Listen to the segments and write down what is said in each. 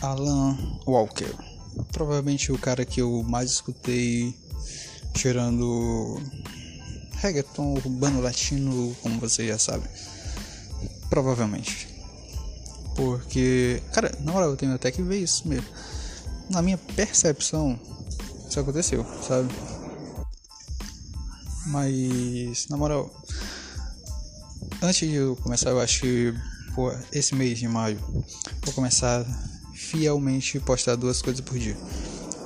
Alan Walker. Provavelmente o cara que eu mais escutei tirando reggaeton urbano latino, como você já sabe. Provavelmente. Porque, cara, na moral, eu tenho até que ver isso mesmo. Na minha percepção, isso aconteceu, sabe? Mas, na moral, antes de eu começar, eu acho que pô, esse mês de maio, vou começar fielmente postar duas coisas por dia.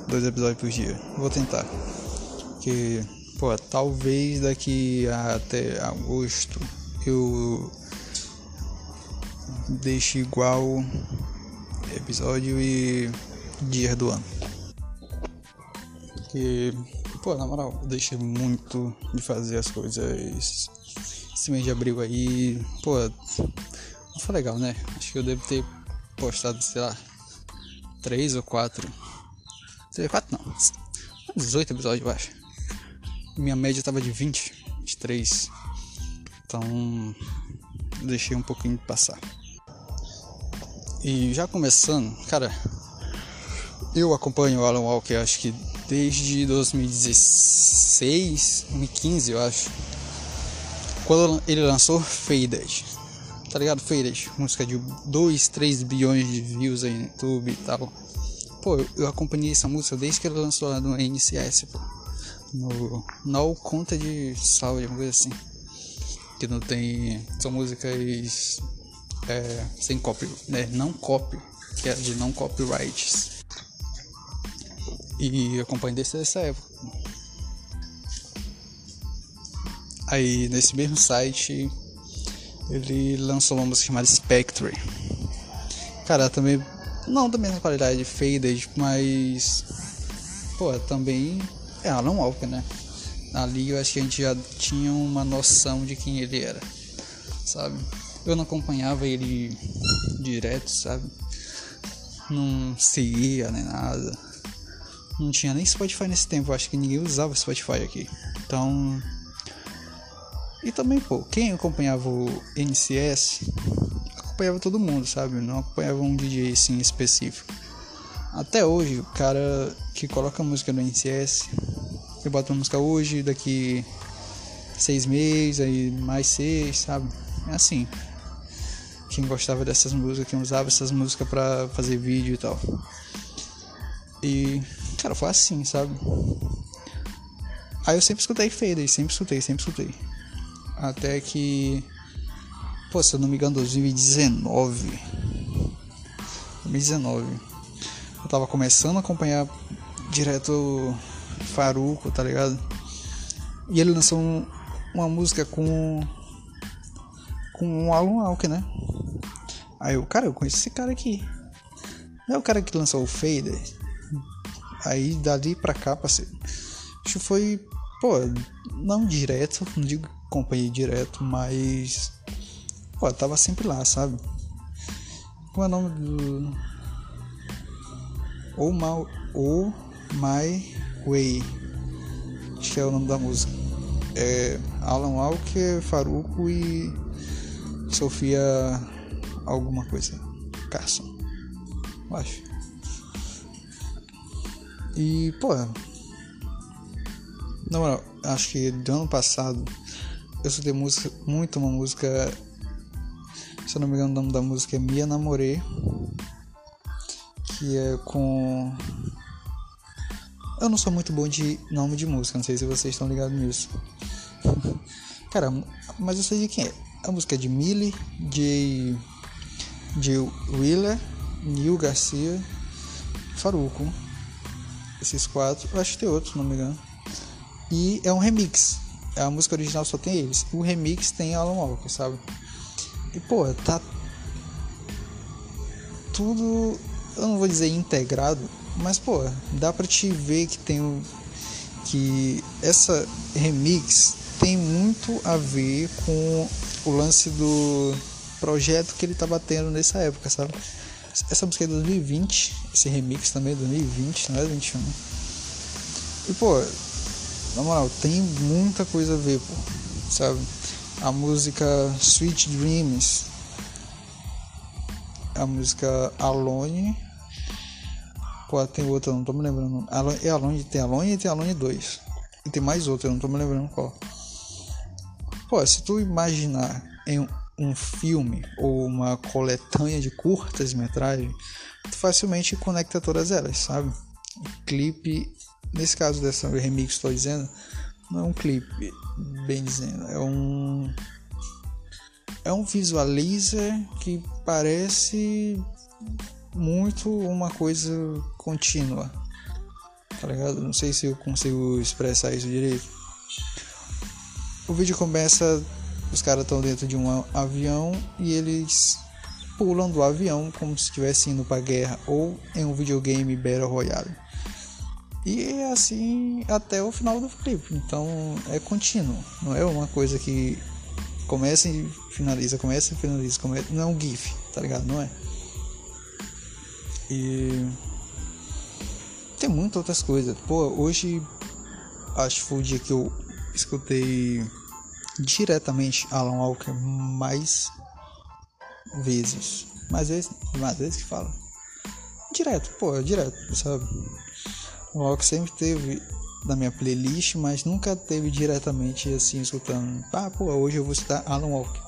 Dois episódios por dia. Vou tentar. Que, pô, talvez daqui até agosto eu deixe igual episódio e dia do ano. Que, pô, na moral, eu deixei muito de fazer as coisas esse mês de abril aí. Pô, não foi legal, né? Acho que eu devo ter postado, sei lá, três ou quatro. Sei, quatro não. 18 episódios, eu acho. Minha média tava de 20, 23. Então, deixei um pouquinho passar. E já começando, cara, eu acompanho o Alan Walker acho que desde 2016, 2015, eu acho. Quando ele lançou Faded tá ligado? Faded, música de 2, 3 bilhões de views aí no YouTube e tal. Pô, eu acompanhei essa música desde que ela lançou lá no NCS, pô. No No Conta de Saúde, uma coisa assim. Que não tem. São músicas é, sem copy, né? Não copy, que é de não copyrights. E acompanhei desde essa época. Aí nesse mesmo site ele lançou uma música chamada Spectre. Cara, também não da mesma qualidade de Faded, mas pô, também é Alan Walker, né? Ali eu acho que a gente já tinha uma noção de quem ele era, sabe? Eu não acompanhava ele direto, sabe? Não seguia nem nada. Não tinha nem Spotify nesse tempo, eu acho que ninguém usava Spotify aqui. Então, e também, pô, quem acompanhava o NCS acompanhava todo mundo, sabe? Não acompanhava um DJ assim específico. Até hoje, o cara que coloca música no NCS, ele bota uma música hoje, daqui seis meses, aí mais seis, sabe? É assim. Quem gostava dessas músicas, quem usava essas músicas pra fazer vídeo e tal. E, cara, foi assim, sabe? Aí eu sempre escutei Fader, sempre escutei, sempre escutei. Até que. Pô, se eu não me engano, 2019. 2019. Eu tava começando a acompanhar direto Faruco, tá ligado? E ele lançou um, uma música com. Com o Alan Walker, né? Aí eu, cara, eu conheço esse cara aqui. Não é o cara que lançou o Fader? Aí dali pra cá, parceiro. Acho que foi, pô, não direto, não digo acompanhei direto, mas. Pô, tava sempre lá, sabe? Qual é o nome do. Oh My, oh My Way. Acho que é o nome da música. É Alan Walker, Faruco e Sofia alguma coisa. Carson. Eu acho. E, pô. Na moral, acho que do ano passado eu escutei música, muito uma música. Se eu não me engano, o nome da música é Mia Namorê. Que é com. Eu não sou muito bom de nome de música, não sei se vocês estão ligados nisso. Cara, mas eu sei de quem é. A música é de Millie, de. de Willer, Neil Garcia, Faruco. Esses quatro. Eu acho que tem outros, se não me engano. E é um remix a música original só tem eles. O remix tem Alan Walker, sabe? E pô, tá tudo, eu não vou dizer integrado, mas pô, dá pra te ver que tem um, que essa remix tem muito a ver com o lance do projeto que ele tá batendo nessa época, sabe? Essa música é de 2020, esse remix também é 2020, não é 21. E pô, na moral, tem muita coisa a ver, pô. Sabe? A música Sweet Dreams. A música Alone. Pô, tem outra, não tô me lembrando. É Alone, tem Alone e tem Alone 2. E tem mais outra, não tô me lembrando qual. Pô, se tu imaginar em um filme ou uma coletânea de curtas metragens, tu facilmente conecta todas elas, sabe? O clipe, nesse caso dessa remix, estou dizendo, não é um clipe, bem dizendo, é um é um visualizer que parece muito uma coisa contínua. Tá ligado? Não sei se eu consigo expressar isso direito. O vídeo começa, os caras estão dentro de um avião e eles pulam do avião como se estivessem indo pra guerra ou em um videogame Battle Royale. E é assim até o final do clipe. Então é contínuo, não é uma coisa que começa e finaliza, começa e finaliza, começa, não é um GIF, tá ligado? Não é. E tem muitas outras coisas. Pô, hoje acho que foi o dia que eu escutei diretamente Alan Walker mais vezes. Mais vezes, mais vezes que fala. Direto, pô, direto, sabe? O Walker sempre teve na minha playlist, mas nunca teve diretamente assim escutando. Ah, pô, hoje eu vou escutar Alan Walker.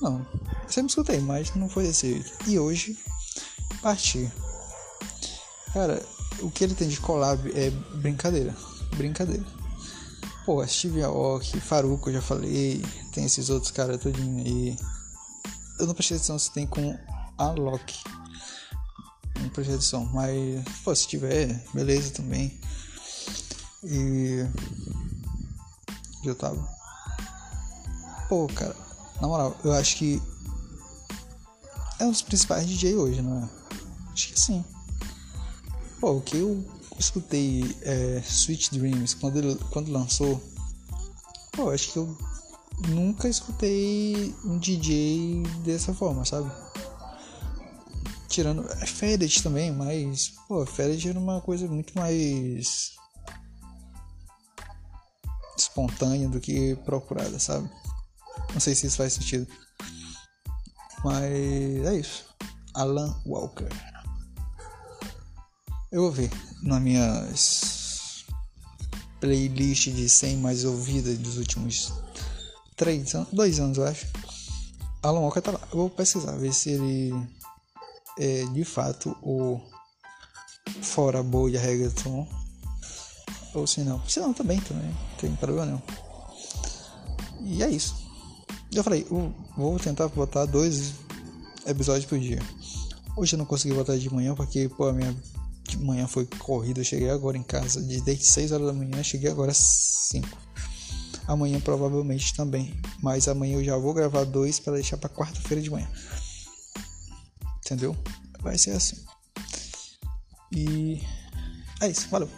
Não, sempre escutei, mas não foi desse jeito. E hoje parti. Cara, o que ele tem de collab é brincadeira. Brincadeira. Pô, Steve Aoki, Faruco, já falei. Tem esses outros caras todinho aí. Eu não prestei atenção se tem com a Não prestei atenção, mas pô, se tiver, beleza também. E. Eu tava. Pô, cara, na moral, eu acho que. É um dos principais DJ hoje, não é? Acho que sim. Pô, o que eu escutei é, Sweet Dreams quando, ele, quando lançou, pô, acho que eu nunca escutei um DJ dessa forma, sabe? Tirando. É também, mas. Pô, Faded era uma coisa muito mais. espontânea do que procurada, sabe? Não sei se isso faz sentido. Mas é isso. Alan Walker. Eu vou ver na minha playlist de 100 mais ouvidas dos últimos 3 anos, 2 anos eu acho. Alan Walker tá lá. Eu vou pesquisar, ver se ele é de fato o fora boia reggaeton. Ou se não. Se não, também, também. Não tem problema não. E é isso. Eu falei, eu vou tentar botar dois episódios por dia. Hoje eu não consegui botar de manhã porque, pô, a minha de manhã foi corrida, eu cheguei agora em casa de desde 6 horas da manhã, cheguei agora às 5. Amanhã provavelmente também, mas amanhã eu já vou gravar dois para deixar para quarta-feira de manhã. Entendeu? Vai ser assim. E é isso, valeu.